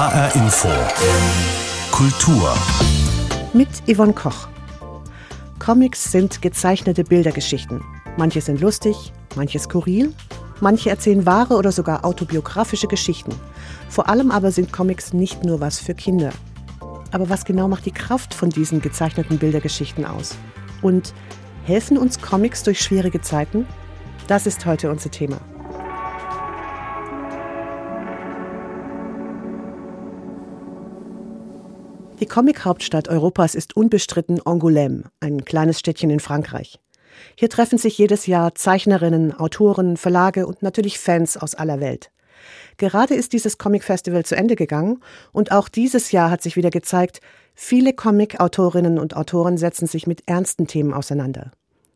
HR Info. Kultur. Mit Yvonne Koch. Comics sind gezeichnete Bildergeschichten. Manche sind lustig, manche skurril, manche erzählen wahre oder sogar autobiografische Geschichten. Vor allem aber sind Comics nicht nur was für Kinder. Aber was genau macht die Kraft von diesen gezeichneten Bildergeschichten aus? Und helfen uns Comics durch schwierige Zeiten? Das ist heute unser Thema. Die Comic-Hauptstadt Europas ist unbestritten Angoulême, ein kleines Städtchen in Frankreich. Hier treffen sich jedes Jahr Zeichnerinnen, Autoren, Verlage und natürlich Fans aus aller Welt. Gerade ist dieses Comic-Festival zu Ende gegangen und auch dieses Jahr hat sich wieder gezeigt, viele Comic-Autorinnen und Autoren setzen sich mit ernsten Themen auseinander.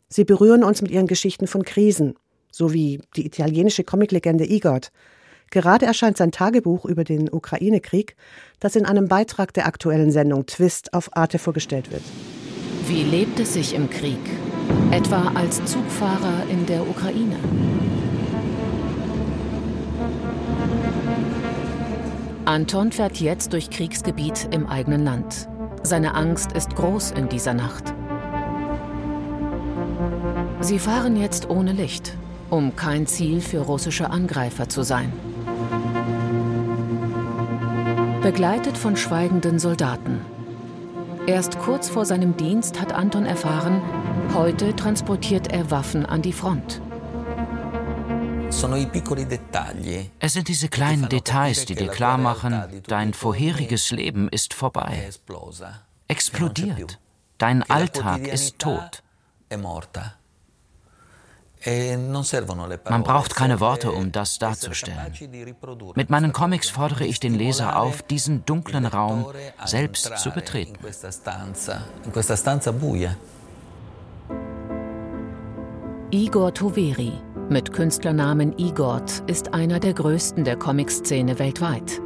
Sie berühren uns mit ihren Geschichten von Krisen, so wie die italienische Comiclegende Igor, Gerade erscheint sein Tagebuch über den Ukraine-Krieg, das in einem Beitrag der aktuellen Sendung Twist auf Arte vorgestellt wird. Wie lebt es sich im Krieg? Etwa als Zugfahrer in der Ukraine? Anton fährt jetzt durch Kriegsgebiet im eigenen Land. Seine Angst ist groß in dieser Nacht. Sie fahren jetzt ohne Licht, um kein Ziel für russische Angreifer zu sein. Begleitet von schweigenden Soldaten. Erst kurz vor seinem Dienst hat Anton erfahren, heute transportiert er Waffen an die Front. Es sind diese kleinen Details, die dir klar machen, dein vorheriges Leben ist vorbei. Explodiert. Dein Alltag ist tot. E Man braucht keine Worte, um das darzustellen. Mit meinen Comics fordere ich den Leser auf, diesen dunklen Raum selbst zu betreten. Igor Toveri mit Künstlernamen Igort ist einer der größten der Comicszene weltweit.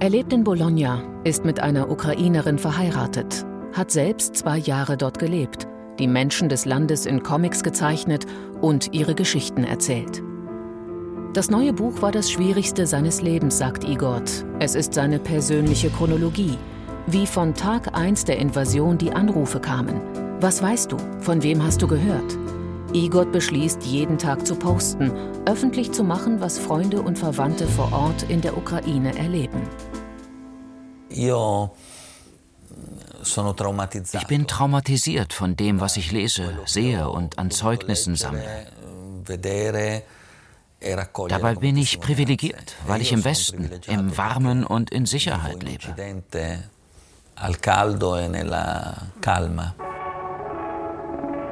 Er lebt in Bologna, ist mit einer Ukrainerin verheiratet, hat selbst zwei Jahre dort gelebt die Menschen des Landes in Comics gezeichnet und ihre Geschichten erzählt. Das neue Buch war das schwierigste seines Lebens, sagt Igort. Es ist seine persönliche Chronologie, wie von Tag 1 der Invasion die Anrufe kamen. Was weißt du? Von wem hast du gehört? Igor beschließt, jeden Tag zu posten, öffentlich zu machen, was Freunde und Verwandte vor Ort in der Ukraine erleben. Io ich bin traumatisiert von dem, was ich lese, sehe und an Zeugnissen sammle. Dabei bin ich privilegiert, weil ich im Westen, im Warmen und in Sicherheit lebe.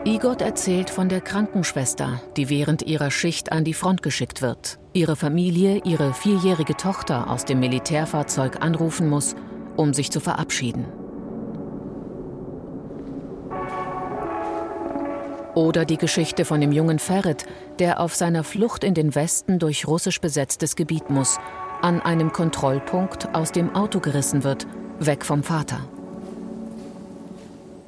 Igor erzählt von der Krankenschwester, die während ihrer Schicht an die Front geschickt wird, ihre Familie, ihre vierjährige Tochter aus dem Militärfahrzeug anrufen muss, um sich zu verabschieden. Oder die Geschichte von dem jungen Ferit, der auf seiner Flucht in den Westen durch russisch besetztes Gebiet muss, an einem Kontrollpunkt aus dem Auto gerissen wird, weg vom Vater.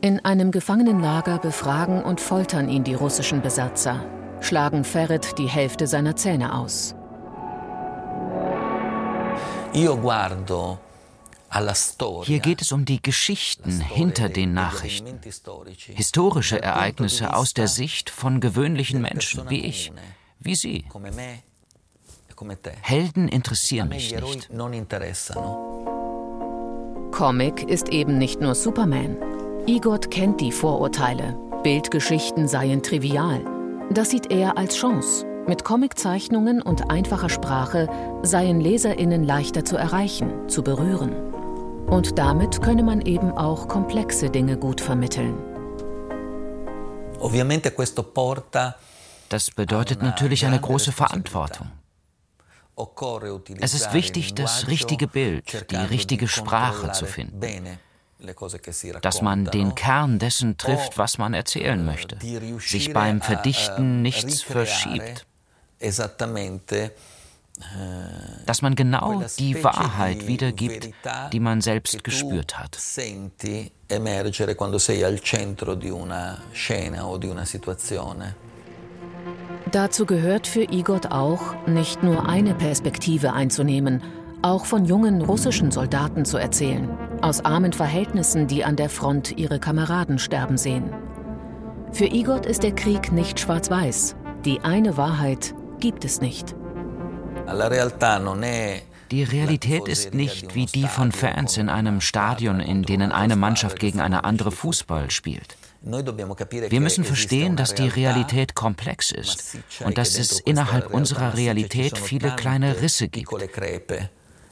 In einem Gefangenenlager befragen und foltern ihn die russischen Besatzer, schlagen Ferit die Hälfte seiner Zähne aus. Io guardo hier geht es um die Geschichten hinter den Nachrichten. Historische Ereignisse aus der Sicht von gewöhnlichen Menschen wie ich, wie Sie. E Helden interessieren mich nicht. Comic ist eben nicht nur Superman. Igor kennt die Vorurteile. Bildgeschichten seien trivial. Das sieht er als Chance. Mit Comiczeichnungen und einfacher Sprache seien LeserInnen leichter zu erreichen, zu berühren. Und damit könne man eben auch komplexe Dinge gut vermitteln. Das bedeutet natürlich eine große Verantwortung. Es ist wichtig, das richtige Bild, die richtige Sprache zu finden. Dass man den Kern dessen trifft, was man erzählen möchte, sich beim Verdichten nichts verschiebt dass man genau die Wahrheit wiedergibt, die man selbst gespürt hat. Dazu gehört für Igor auch, nicht nur eine Perspektive einzunehmen, auch von jungen russischen Soldaten zu erzählen, aus armen Verhältnissen, die an der Front ihre Kameraden sterben sehen. Für Igor ist der Krieg nicht schwarz-weiß. Die eine Wahrheit gibt es nicht. Die Realität ist nicht wie die von Fans in einem Stadion, in denen eine Mannschaft gegen eine andere Fußball spielt. Wir müssen verstehen, dass die Realität komplex ist und dass es innerhalb unserer Realität viele kleine Risse gibt.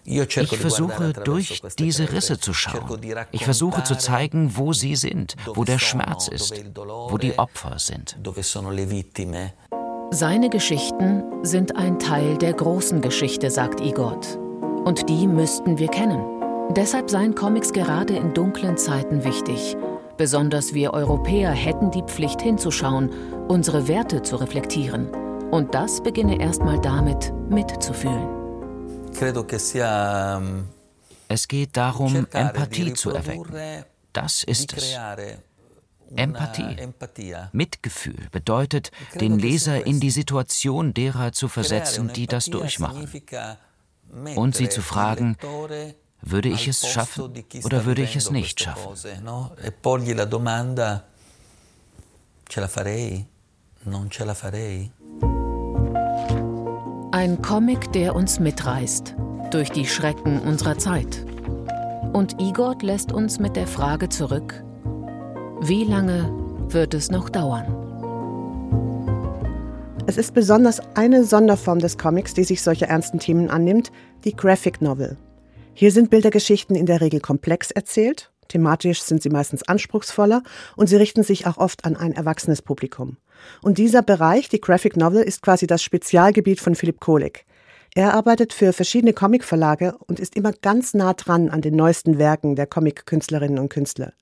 Ich versuche durch diese Risse zu schauen. Ich versuche zu zeigen, wo sie sind, wo der Schmerz ist, wo die Opfer sind. Seine Geschichten sind ein Teil der großen Geschichte, sagt Igor. Und die müssten wir kennen. Deshalb seien Comics gerade in dunklen Zeiten wichtig. Besonders wir Europäer hätten die Pflicht hinzuschauen, unsere Werte zu reflektieren. Und das beginne erstmal damit, mitzufühlen. Es geht darum, Empathie zu erwecken. Das ist es. Empathie, Mitgefühl bedeutet, den Leser in die Situation derer zu versetzen, die das durchmachen. und sie zu fragen, würde ich es schaffen oder würde ich es nicht schaffen? Ein Comic, der uns mitreißt durch die Schrecken unserer Zeit. Und Igor lässt uns mit der Frage zurück, wie lange wird es noch dauern? Es ist besonders eine Sonderform des Comics, die sich solcher ernsten Themen annimmt, die Graphic Novel. Hier sind Bildergeschichten in der Regel komplex erzählt, thematisch sind sie meistens anspruchsvoller und sie richten sich auch oft an ein erwachsenes Publikum. Und dieser Bereich, die Graphic Novel, ist quasi das Spezialgebiet von Philipp Kohlig. Er arbeitet für verschiedene Comicverlage und ist immer ganz nah dran an den neuesten Werken der Comic-Künstlerinnen und Künstler.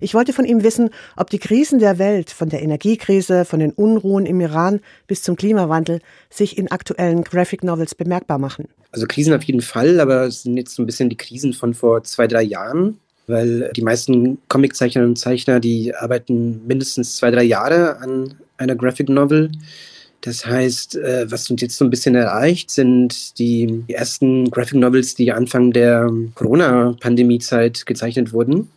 Ich wollte von ihm wissen, ob die Krisen der Welt, von der Energiekrise, von den Unruhen im Iran bis zum Klimawandel, sich in aktuellen Graphic Novels bemerkbar machen. Also Krisen auf jeden Fall, aber es sind jetzt so ein bisschen die Krisen von vor zwei, drei Jahren, weil die meisten Comiczeichnerinnen und Zeichner, die arbeiten mindestens zwei, drei Jahre an einer Graphic Novel. Das heißt, äh, was uns jetzt so ein bisschen erreicht, sind die ersten Graphic Novels, die Anfang der Corona-Pandemie-Zeit gezeichnet wurden.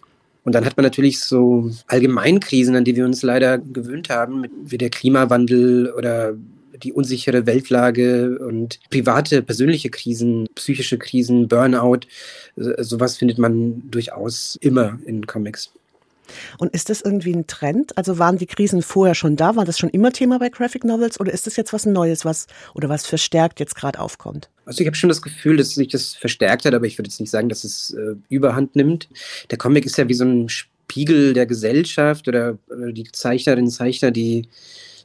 Und dann hat man natürlich so Allgemeinkrisen, an die wir uns leider gewöhnt haben, wie der Klimawandel oder die unsichere Weltlage und private, persönliche Krisen, psychische Krisen, Burnout. Sowas findet man durchaus immer in Comics. Und ist das irgendwie ein Trend? Also waren die Krisen vorher schon da? War das schon immer Thema bei Graphic Novels oder ist das jetzt was Neues, was oder was verstärkt jetzt gerade aufkommt? Also ich habe schon das Gefühl, dass sich das verstärkt hat, aber ich würde jetzt nicht sagen, dass es äh, Überhand nimmt. Der Comic ist ja wie so ein Spiegel der Gesellschaft oder, oder die Zeichnerinnen und Zeichner, die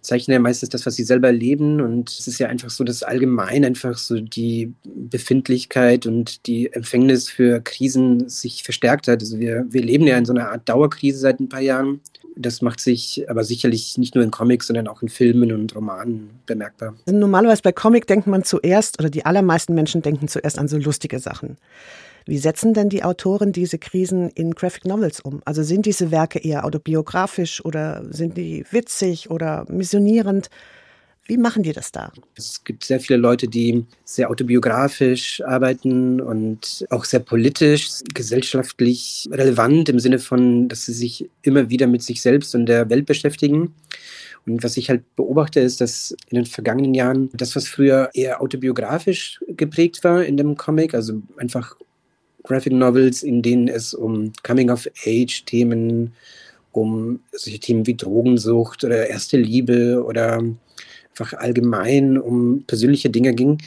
zeichnen ja meistens das, was sie selber erleben. Und es ist ja einfach so, dass allgemein einfach so die Befindlichkeit und die Empfängnis für Krisen sich verstärkt hat. Also wir, wir leben ja in so einer Art Dauerkrise seit ein paar Jahren. Das macht sich aber sicherlich nicht nur in Comics, sondern auch in Filmen und Romanen bemerkbar. Normalerweise bei Comic denkt man zuerst, oder die allermeisten Menschen denken zuerst an so lustige Sachen. Wie setzen denn die Autoren diese Krisen in Graphic Novels um? Also sind diese Werke eher autobiografisch oder sind die witzig oder missionierend? Wie machen die das da? Es gibt sehr viele Leute, die sehr autobiografisch arbeiten und auch sehr politisch, gesellschaftlich relevant im Sinne von, dass sie sich immer wieder mit sich selbst und der Welt beschäftigen. Und was ich halt beobachte, ist, dass in den vergangenen Jahren das, was früher eher autobiografisch geprägt war in dem Comic, also einfach Graphic Novels, in denen es um Coming-of-Age-Themen, um solche Themen wie Drogensucht oder erste Liebe oder einfach allgemein um persönliche Dinge ging,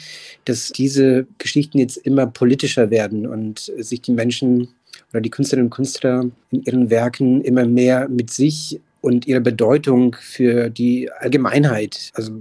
dass diese Geschichten jetzt immer politischer werden und sich die Menschen oder die Künstlerinnen und Künstler in ihren Werken immer mehr mit sich und ihrer Bedeutung für die Allgemeinheit, also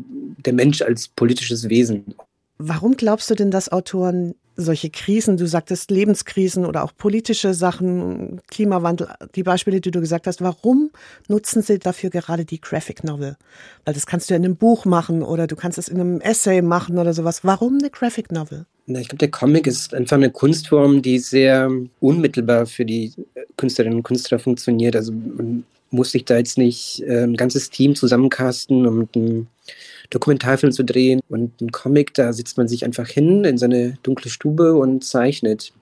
der Mensch als politisches Wesen. Warum glaubst du denn, dass Autoren solche Krisen, du sagtest Lebenskrisen oder auch politische Sachen, Klimawandel, die Beispiele, die du gesagt hast, warum nutzen sie dafür gerade die Graphic Novel? Weil das kannst du ja in einem Buch machen oder du kannst es in einem Essay machen oder sowas. Warum eine Graphic Novel? Na, ich glaube, der Comic ist einfach eine Kunstform, die sehr unmittelbar für die Künstlerinnen und Künstler funktioniert. Also man muss sich da jetzt nicht äh, ein ganzes Team zusammencasten und ein Dokumentarfilm zu drehen. Und ein Comic, da sitzt man sich einfach hin in seine dunkle Stube und zeichnet.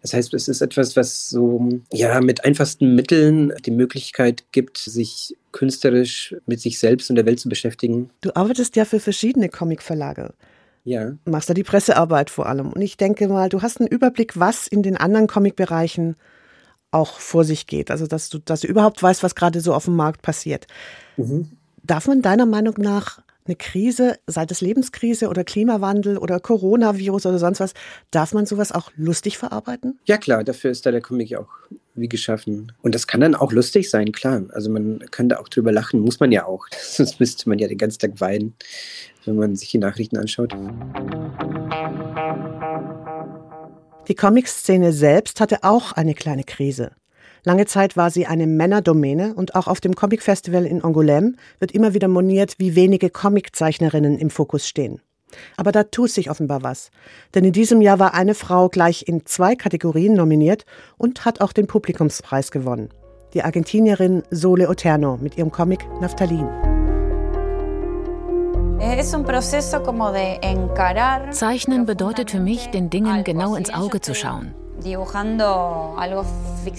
Das heißt, es ist etwas, was so ja mit einfachsten Mitteln die Möglichkeit gibt, sich künstlerisch mit sich selbst und der Welt zu beschäftigen. Du arbeitest ja für verschiedene Comicverlage. Ja. Machst da die Pressearbeit vor allem. Und ich denke mal, du hast einen Überblick, was in den anderen Comicbereichen auch vor sich geht. Also, dass du, dass du überhaupt weißt, was gerade so auf dem Markt passiert. Mhm. Darf man deiner Meinung nach eine Krise, sei es Lebenskrise oder Klimawandel oder Coronavirus oder sonst was, darf man sowas auch lustig verarbeiten? Ja klar, dafür ist da der Comic ja auch wie geschaffen. Und das kann dann auch lustig sein, klar. Also man kann da auch drüber lachen, muss man ja auch. Sonst müsste man ja den ganzen Tag weinen, wenn man sich die Nachrichten anschaut. Die Comic-Szene selbst hatte auch eine kleine Krise. Lange Zeit war sie eine Männerdomäne und auch auf dem Comic Festival in Angoulême wird immer wieder moniert, wie wenige Comiczeichnerinnen im Fokus stehen. Aber da tut sich offenbar was. Denn in diesem Jahr war eine Frau gleich in zwei Kategorien nominiert und hat auch den Publikumspreis gewonnen. Die Argentinierin Sole Oterno mit ihrem Comic Naftalin. Zeichnen bedeutet für mich, den Dingen genau ins Auge zu schauen.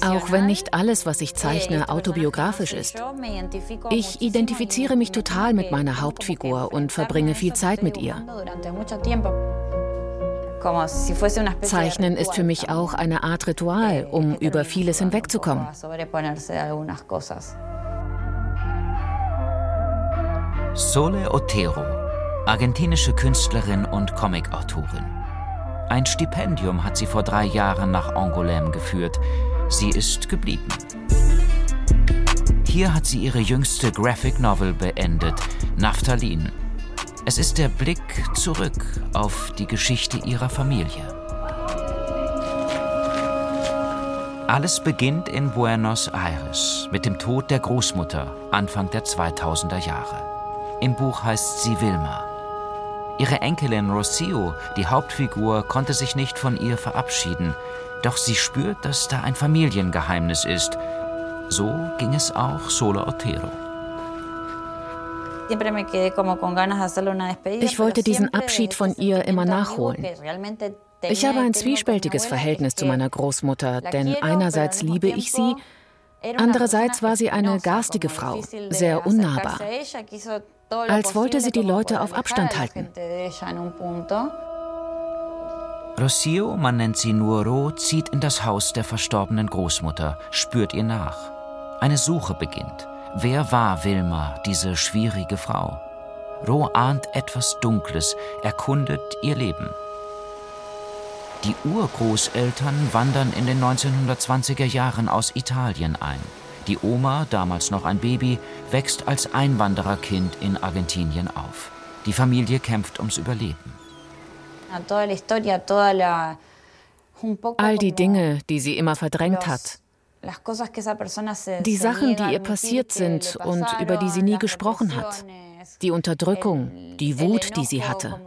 Auch wenn nicht alles, was ich zeichne, autobiografisch ist. Ich identifiziere mich total mit meiner Hauptfigur und verbringe viel Zeit mit ihr. Zeichnen ist für mich auch eine Art Ritual, um über vieles hinwegzukommen. Sole Otero, argentinische Künstlerin und Comicautorin. Ein Stipendium hat sie vor drei Jahren nach Angoulême geführt. Sie ist geblieben. Hier hat sie ihre jüngste Graphic Novel beendet, Naphthalin. Es ist der Blick zurück auf die Geschichte ihrer Familie. Alles beginnt in Buenos Aires mit dem Tod der Großmutter Anfang der 2000er Jahre. Im Buch heißt sie Wilma. Ihre Enkelin Rocio, die Hauptfigur, konnte sich nicht von ihr verabschieden, doch sie spürt, dass da ein Familiengeheimnis ist. So ging es auch Sola Otero. Ich wollte diesen Abschied von ihr immer nachholen. Ich habe ein zwiespältiges Verhältnis zu meiner Großmutter, denn einerseits liebe ich sie, andererseits war sie eine garstige Frau, sehr unnahbar als wollte sie die Leute auf Abstand halten. Rocio, man nennt sie nur Ro, zieht in das Haus der verstorbenen Großmutter, spürt ihr nach. Eine Suche beginnt. Wer war Wilma, diese schwierige Frau? Ro ahnt etwas Dunkles, erkundet ihr Leben. Die Urgroßeltern wandern in den 1920er Jahren aus Italien ein. Die Oma, damals noch ein Baby, wächst als Einwandererkind in Argentinien auf. Die Familie kämpft ums Überleben. All die Dinge, die sie immer verdrängt hat. Die Sachen, die ihr passiert sind und über die sie nie gesprochen hat. Die Unterdrückung, die Wut, die sie hatte.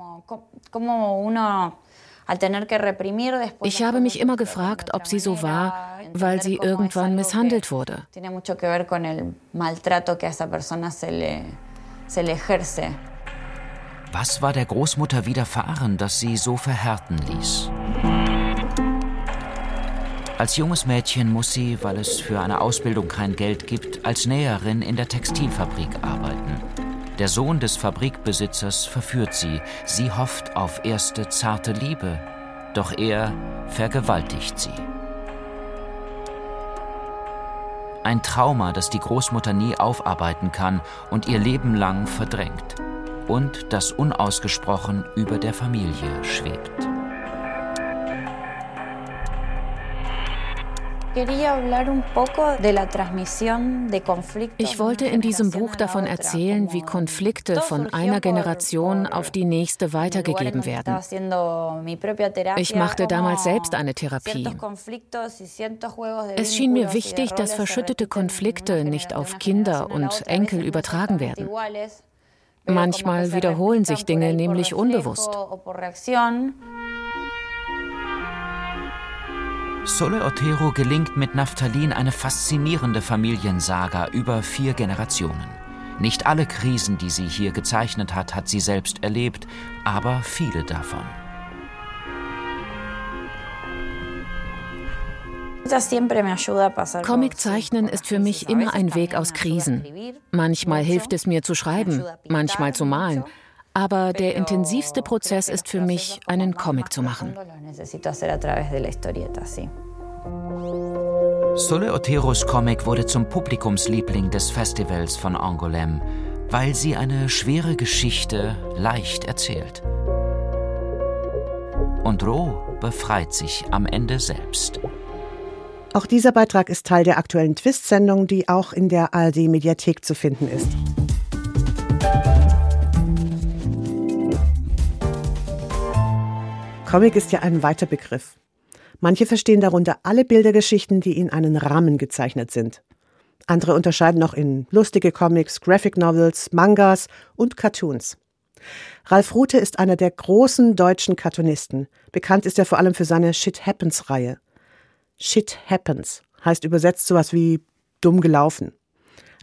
Ich habe mich immer gefragt, ob sie so war, weil sie irgendwann misshandelt wurde. Was war der Großmutter widerfahren, dass sie so verhärten ließ? Als junges Mädchen muss sie, weil es für eine Ausbildung kein Geld gibt, als Näherin in der Textilfabrik arbeiten. Der Sohn des Fabrikbesitzers verführt sie. Sie hofft auf erste zarte Liebe. Doch er vergewaltigt sie. Ein Trauma, das die Großmutter nie aufarbeiten kann und ihr Leben lang verdrängt. Und das unausgesprochen über der Familie schwebt. Ich wollte in diesem Buch davon erzählen, wie Konflikte von einer Generation auf die nächste weitergegeben werden. Ich machte damals selbst eine Therapie. Es schien mir wichtig, dass verschüttete Konflikte nicht auf Kinder und Enkel übertragen werden. Manchmal wiederholen sich Dinge nämlich unbewusst. Sole Otero gelingt mit Naphthalin eine faszinierende Familiensaga über vier Generationen. Nicht alle Krisen, die sie hier gezeichnet hat, hat sie selbst erlebt, aber viele davon. Comiczeichnen ist für mich immer ein Weg aus Krisen. Manchmal hilft es mir zu schreiben, manchmal zu malen. Aber der intensivste Prozess ist für mich, einen Comic zu machen. Sole Oteros Comic wurde zum Publikumsliebling des Festivals von Angoulême, weil sie eine schwere Geschichte leicht erzählt. Und Roh befreit sich am Ende selbst. Auch dieser Beitrag ist Teil der aktuellen Twist-Sendung, die auch in der ARD-Mediathek zu finden ist. Comic ist ja ein weiter Begriff. Manche verstehen darunter alle Bildergeschichten, die in einen Rahmen gezeichnet sind. Andere unterscheiden noch in lustige Comics, Graphic Novels, Mangas und Cartoons. Ralf Rute ist einer der großen deutschen Cartoonisten. Bekannt ist er vor allem für seine Shit Happens Reihe. Shit happens heißt übersetzt sowas wie dumm gelaufen.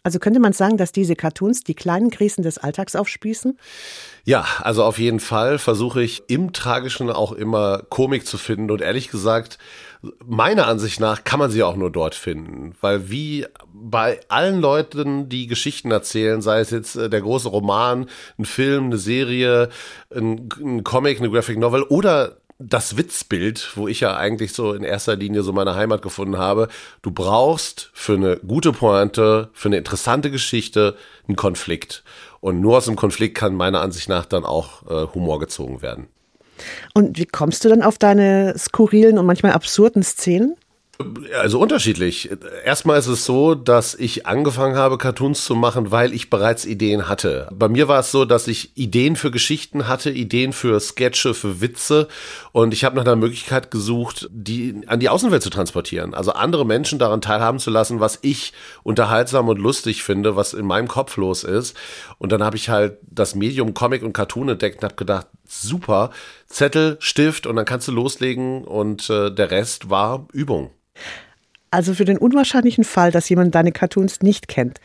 Also könnte man sagen, dass diese Cartoons die kleinen Krisen des Alltags aufspießen? Ja, also auf jeden Fall versuche ich im Tragischen auch immer Komik zu finden und ehrlich gesagt, meiner Ansicht nach kann man sie auch nur dort finden, weil wie bei allen Leuten, die Geschichten erzählen, sei es jetzt äh, der große Roman, ein Film, eine Serie, ein, ein Comic, eine Graphic Novel oder das Witzbild, wo ich ja eigentlich so in erster Linie so meine Heimat gefunden habe. Du brauchst für eine gute Pointe, für eine interessante Geschichte einen Konflikt. Und nur aus dem Konflikt kann meiner Ansicht nach dann auch äh, Humor gezogen werden. Und wie kommst du dann auf deine skurrilen und manchmal absurden Szenen? Also unterschiedlich. Erstmal ist es so, dass ich angefangen habe, Cartoons zu machen, weil ich bereits Ideen hatte. Bei mir war es so, dass ich Ideen für Geschichten hatte, Ideen für Sketche, für Witze und ich habe nach einer Möglichkeit gesucht, die an die Außenwelt zu transportieren. Also andere Menschen daran teilhaben zu lassen, was ich unterhaltsam und lustig finde, was in meinem Kopf los ist. Und dann habe ich halt das Medium Comic und Cartoon entdeckt und habe gedacht, super, Zettel, Stift und dann kannst du loslegen und äh, der Rest war Übung. Also für den unwahrscheinlichen Fall, dass jemand deine Cartoons nicht kennt,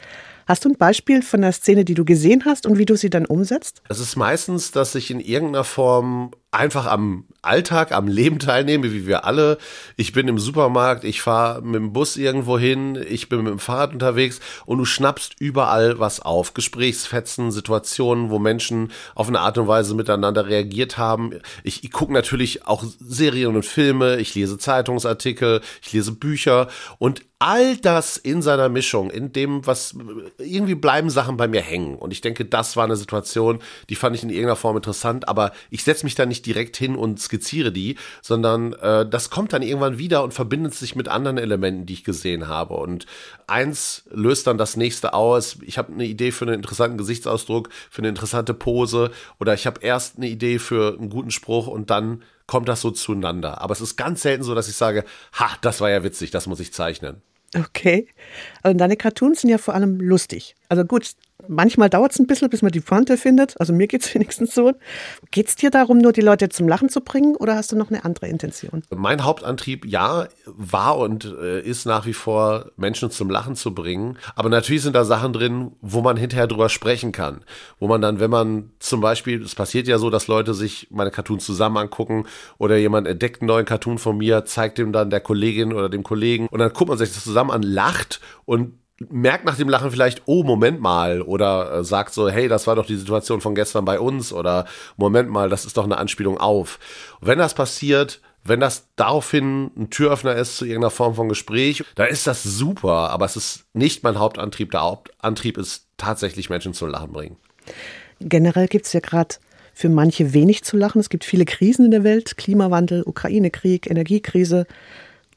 Hast du ein Beispiel von der Szene, die du gesehen hast und wie du sie dann umsetzt? Es ist meistens, dass ich in irgendeiner Form einfach am Alltag, am Leben teilnehme, wie wir alle. Ich bin im Supermarkt, ich fahre mit dem Bus irgendwo hin, ich bin mit dem Fahrrad unterwegs und du schnappst überall was auf. Gesprächsfetzen, Situationen, wo Menschen auf eine Art und Weise miteinander reagiert haben. Ich, ich gucke natürlich auch Serien und Filme, ich lese Zeitungsartikel, ich lese Bücher und all das in seiner Mischung, in dem, was irgendwie bleiben Sachen bei mir hängen. Und ich denke, das war eine Situation, die fand ich in irgendeiner Form interessant, aber ich setze mich da nicht direkt hin und skizziere die, sondern äh, das kommt dann irgendwann wieder und verbindet sich mit anderen Elementen, die ich gesehen habe. Und eins löst dann das nächste aus. Ich habe eine Idee für einen interessanten Gesichtsausdruck, für eine interessante Pose oder ich habe erst eine Idee für einen guten Spruch und dann kommt das so zueinander. Aber es ist ganz selten so, dass ich sage, ha, das war ja witzig, das muss ich zeichnen. Okay. Also deine Cartoons sind ja vor allem lustig. Also gut, manchmal dauert es ein bisschen, bis man die Pointe findet. Also mir geht es wenigstens so. Geht es dir darum, nur die Leute zum Lachen zu bringen oder hast du noch eine andere Intention? Mein Hauptantrieb, ja, war und äh, ist nach wie vor, Menschen zum Lachen zu bringen. Aber natürlich sind da Sachen drin, wo man hinterher drüber sprechen kann. Wo man dann, wenn man zum Beispiel, es passiert ja so, dass Leute sich meine Cartoons zusammen angucken oder jemand entdeckt einen neuen Cartoon von mir, zeigt dem dann der Kollegin oder dem Kollegen und dann guckt man sich das zusammen an, lacht und merkt nach dem Lachen vielleicht, oh, Moment mal, oder äh, sagt so, hey, das war doch die Situation von gestern bei uns, oder Moment mal, das ist doch eine Anspielung auf. Und wenn das passiert, wenn das daraufhin ein Türöffner ist zu irgendeiner Form von Gespräch, dann ist das super, aber es ist nicht mein Hauptantrieb. Der Hauptantrieb ist tatsächlich Menschen zum Lachen bringen. Generell gibt es ja gerade für manche wenig zu lachen. Es gibt viele Krisen in der Welt, Klimawandel, Ukraine-Krieg, Energiekrise.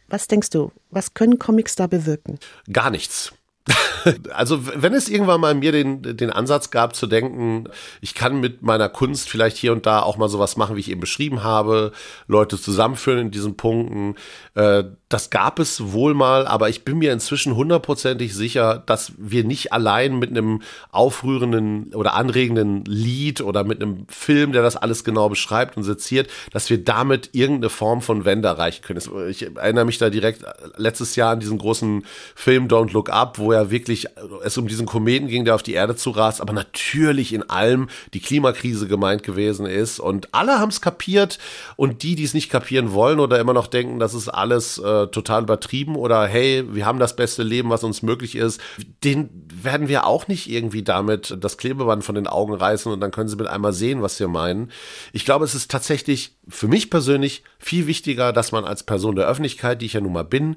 Was denkst du, was können Comics da bewirken? Gar nichts. Also wenn es irgendwann mal mir den, den Ansatz gab zu denken, ich kann mit meiner Kunst vielleicht hier und da auch mal sowas machen, wie ich eben beschrieben habe, Leute zusammenführen in diesen Punkten, äh, das gab es wohl mal, aber ich bin mir inzwischen hundertprozentig sicher, dass wir nicht allein mit einem aufrührenden oder anregenden Lied oder mit einem Film, der das alles genau beschreibt und seziert, dass wir damit irgendeine Form von Wende erreichen können. Ich erinnere mich da direkt letztes Jahr an diesen großen Film Don't Look Up, wo wo ja wirklich es um diesen Kometen ging, der auf die Erde zurast, aber natürlich in allem die Klimakrise gemeint gewesen ist. Und alle haben es kapiert und die, die es nicht kapieren wollen oder immer noch denken, das ist alles äh, total übertrieben oder hey, wir haben das beste Leben, was uns möglich ist, den werden wir auch nicht irgendwie damit das Klebeband von den Augen reißen und dann können sie mit einmal sehen, was wir meinen. Ich glaube, es ist tatsächlich für mich persönlich viel wichtiger, dass man als Person der Öffentlichkeit, die ich ja nun mal bin,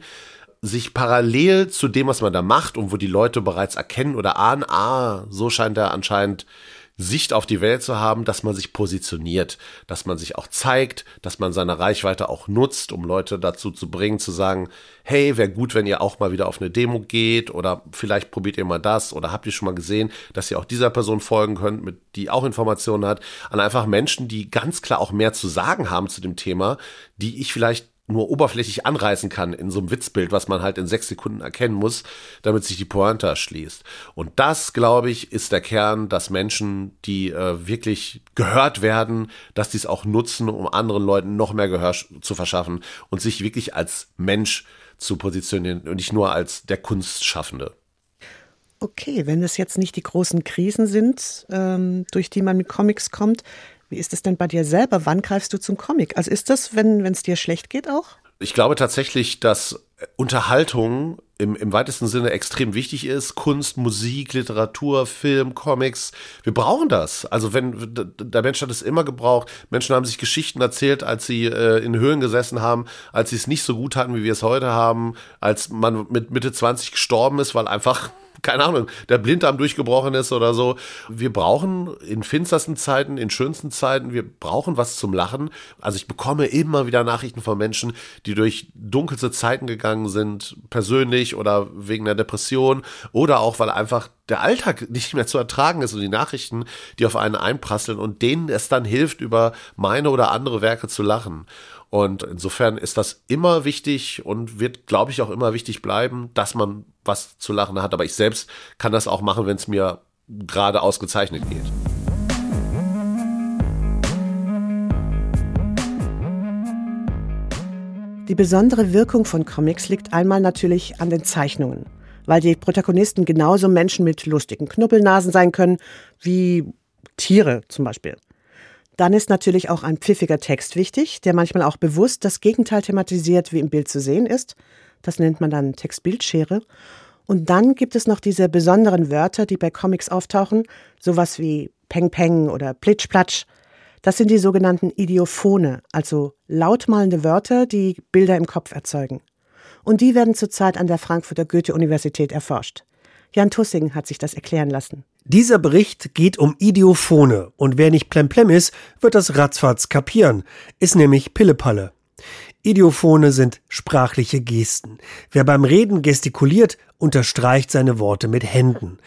sich parallel zu dem, was man da macht und wo die Leute bereits erkennen oder ahnen, ah, so scheint er anscheinend Sicht auf die Welt zu haben, dass man sich positioniert, dass man sich auch zeigt, dass man seine Reichweite auch nutzt, um Leute dazu zu bringen, zu sagen, hey, wäre gut, wenn ihr auch mal wieder auf eine Demo geht oder vielleicht probiert ihr mal das oder habt ihr schon mal gesehen, dass ihr auch dieser Person folgen könnt, mit die auch Informationen hat, an einfach Menschen, die ganz klar auch mehr zu sagen haben zu dem Thema, die ich vielleicht nur oberflächlich anreißen kann in so einem Witzbild, was man halt in sechs Sekunden erkennen muss, damit sich die Pointe erschließt. Und das, glaube ich, ist der Kern, dass Menschen, die äh, wirklich gehört werden, dass die es auch nutzen, um anderen Leuten noch mehr Gehör zu verschaffen und sich wirklich als Mensch zu positionieren und nicht nur als der Kunstschaffende. Okay, wenn es jetzt nicht die großen Krisen sind, ähm, durch die man mit Comics kommt, wie ist es denn bei dir selber? Wann greifst du zum Comic? Also ist das, wenn es dir schlecht geht auch? Ich glaube tatsächlich, dass Unterhaltung im, im weitesten Sinne extrem wichtig ist. Kunst, Musik, Literatur, Film, Comics. Wir brauchen das. Also wenn der Mensch hat es immer gebraucht. Menschen haben sich Geschichten erzählt, als sie äh, in Höhlen gesessen haben, als sie es nicht so gut hatten, wie wir es heute haben, als man mit Mitte 20 gestorben ist, weil einfach keine Ahnung, der Blinddarm durchgebrochen ist oder so. Wir brauchen in finstersten Zeiten, in schönsten Zeiten, wir brauchen was zum Lachen. Also ich bekomme immer wieder Nachrichten von Menschen, die durch dunkelste Zeiten gegangen sind, persönlich oder wegen der Depression oder auch, weil einfach der Alltag nicht mehr zu ertragen ist und die Nachrichten, die auf einen einprasseln und denen es dann hilft, über meine oder andere Werke zu lachen. Und insofern ist das immer wichtig und wird, glaube ich, auch immer wichtig bleiben, dass man was zu lachen hat. Aber ich selbst kann das auch machen, wenn es mir gerade ausgezeichnet geht. Die besondere Wirkung von Comics liegt einmal natürlich an den Zeichnungen, weil die Protagonisten genauso Menschen mit lustigen Knuppelnasen sein können wie Tiere zum Beispiel. Dann ist natürlich auch ein pfiffiger Text wichtig, der manchmal auch bewusst das Gegenteil thematisiert, wie im Bild zu sehen ist. Das nennt man dann Textbildschere. Und dann gibt es noch diese besonderen Wörter, die bei Comics auftauchen, sowas wie Peng Peng oder Plitsch Platsch. Das sind die sogenannten Idiophone, also lautmalende Wörter, die Bilder im Kopf erzeugen. Und die werden zurzeit an der Frankfurter Goethe-Universität erforscht. Jan Tussing hat sich das erklären lassen. Dieser Bericht geht um Idiophone und wer nicht plemplem ist, wird das ratzfatz kapieren, ist nämlich Pillepalle. Idiophone sind sprachliche Gesten. Wer beim Reden gestikuliert, unterstreicht seine Worte mit Händen.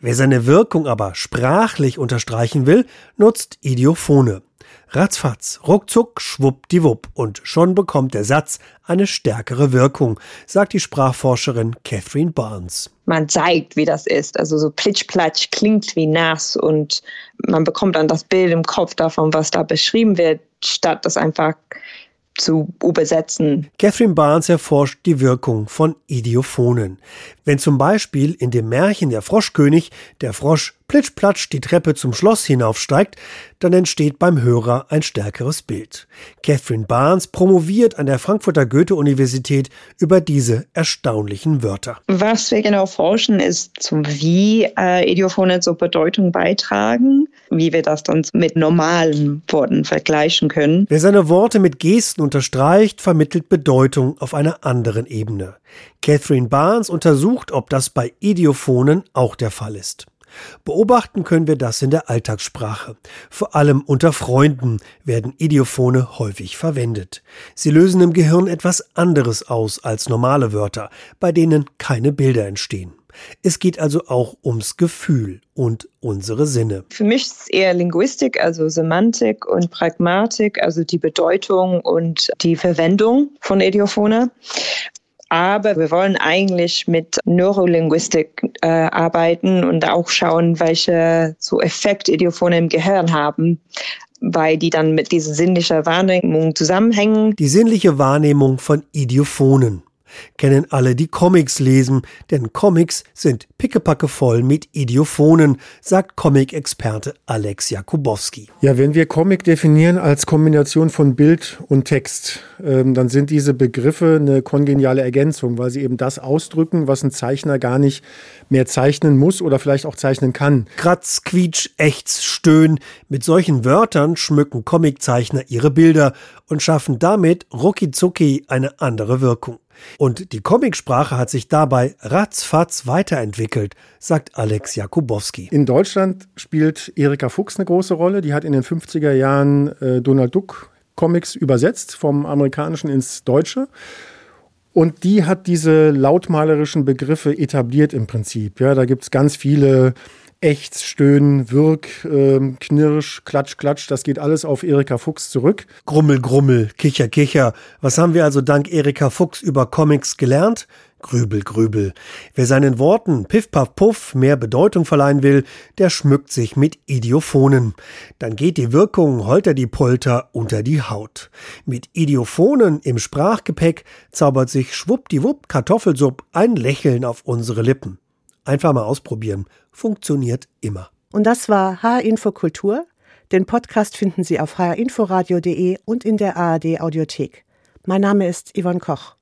Wer seine Wirkung aber sprachlich unterstreichen will, nutzt Idiophone. Ratzfatz, ruckzuck, schwuppdiwupp und schon bekommt der Satz eine stärkere Wirkung, sagt die Sprachforscherin Catherine Barnes. Man zeigt, wie das ist. Also so plitschplatsch klingt wie nass und man bekommt dann das Bild im Kopf davon, was da beschrieben wird, statt das einfach zu übersetzen. Catherine Barnes erforscht die Wirkung von Idiophonen. Wenn zum Beispiel in dem Märchen Der Froschkönig der Frosch plitschplatsch die Treppe zum Schloss hinaufsteigt, dann entsteht beim Hörer ein stärkeres Bild. Catherine Barnes promoviert an der Frankfurter Goethe-Universität über diese erstaunlichen Wörter. Was wir genau forschen, ist, wie äh, Idiophone zur Bedeutung beitragen, wie wir das dann mit normalen Worten vergleichen können. Wer seine Worte mit Gesten unterstreicht, vermittelt Bedeutung auf einer anderen Ebene. Catherine Barnes untersucht, ob das bei Idiophonen auch der Fall ist. Beobachten können wir das in der Alltagssprache. Vor allem unter Freunden werden Idiophone häufig verwendet. Sie lösen im Gehirn etwas anderes aus als normale Wörter, bei denen keine Bilder entstehen. Es geht also auch ums Gefühl und unsere Sinne. Für mich ist es eher Linguistik, also Semantik und Pragmatik, also die Bedeutung und die Verwendung von Idiophone. Aber wir wollen eigentlich mit Neurolinguistik äh, arbeiten und auch schauen, welche so Effekt Idiophone im Gehirn haben weil die dann mit dieser sinnlichen Wahrnehmung zusammenhängen. Die sinnliche Wahrnehmung von Idiophonen. Kennen alle, die Comics lesen, denn Comics sind pickepacke voll mit Idiophonen, sagt Comic-Experte Alex Jakubowski. Ja, wenn wir Comic definieren als Kombination von Bild und Text, ähm, dann sind diese Begriffe eine kongeniale Ergänzung, weil sie eben das ausdrücken, was ein Zeichner gar nicht mehr zeichnen muss oder vielleicht auch zeichnen kann. Kratz, Quietsch, Ächz, Stöhn. Mit solchen Wörtern schmücken Comiczeichner ihre Bilder und schaffen damit rucki eine andere Wirkung. Und die Comicsprache hat sich dabei ratzfatz weiterentwickelt, sagt Alex Jakubowski. In Deutschland spielt Erika Fuchs eine große Rolle. Die hat in den 50er Jahren äh, Donald Duck Comics übersetzt vom Amerikanischen ins Deutsche. Und die hat diese lautmalerischen Begriffe etabliert im Prinzip. Ja, da gibt es ganz viele Echt, Stöhnen, Wirk, ähm, Knirsch, Klatsch, Klatsch, das geht alles auf Erika Fuchs zurück. Grummel, Grummel, Kicher, Kicher. Was haben wir also dank Erika Fuchs über Comics gelernt? Grübel, Grübel. Wer seinen Worten Piff, Paff, Puff mehr Bedeutung verleihen will, der schmückt sich mit Idiophonen. Dann geht die Wirkung holter die Polter unter die Haut. Mit Idiophonen im Sprachgepäck zaubert sich schwuppdiwupp Kartoffelsupp ein Lächeln auf unsere Lippen. Einfach mal ausprobieren. Funktioniert immer. Und das war H-Info Kultur. Den Podcast finden Sie auf hrinforadio.de und in der ARD Audiothek. Mein Name ist Yvonne Koch.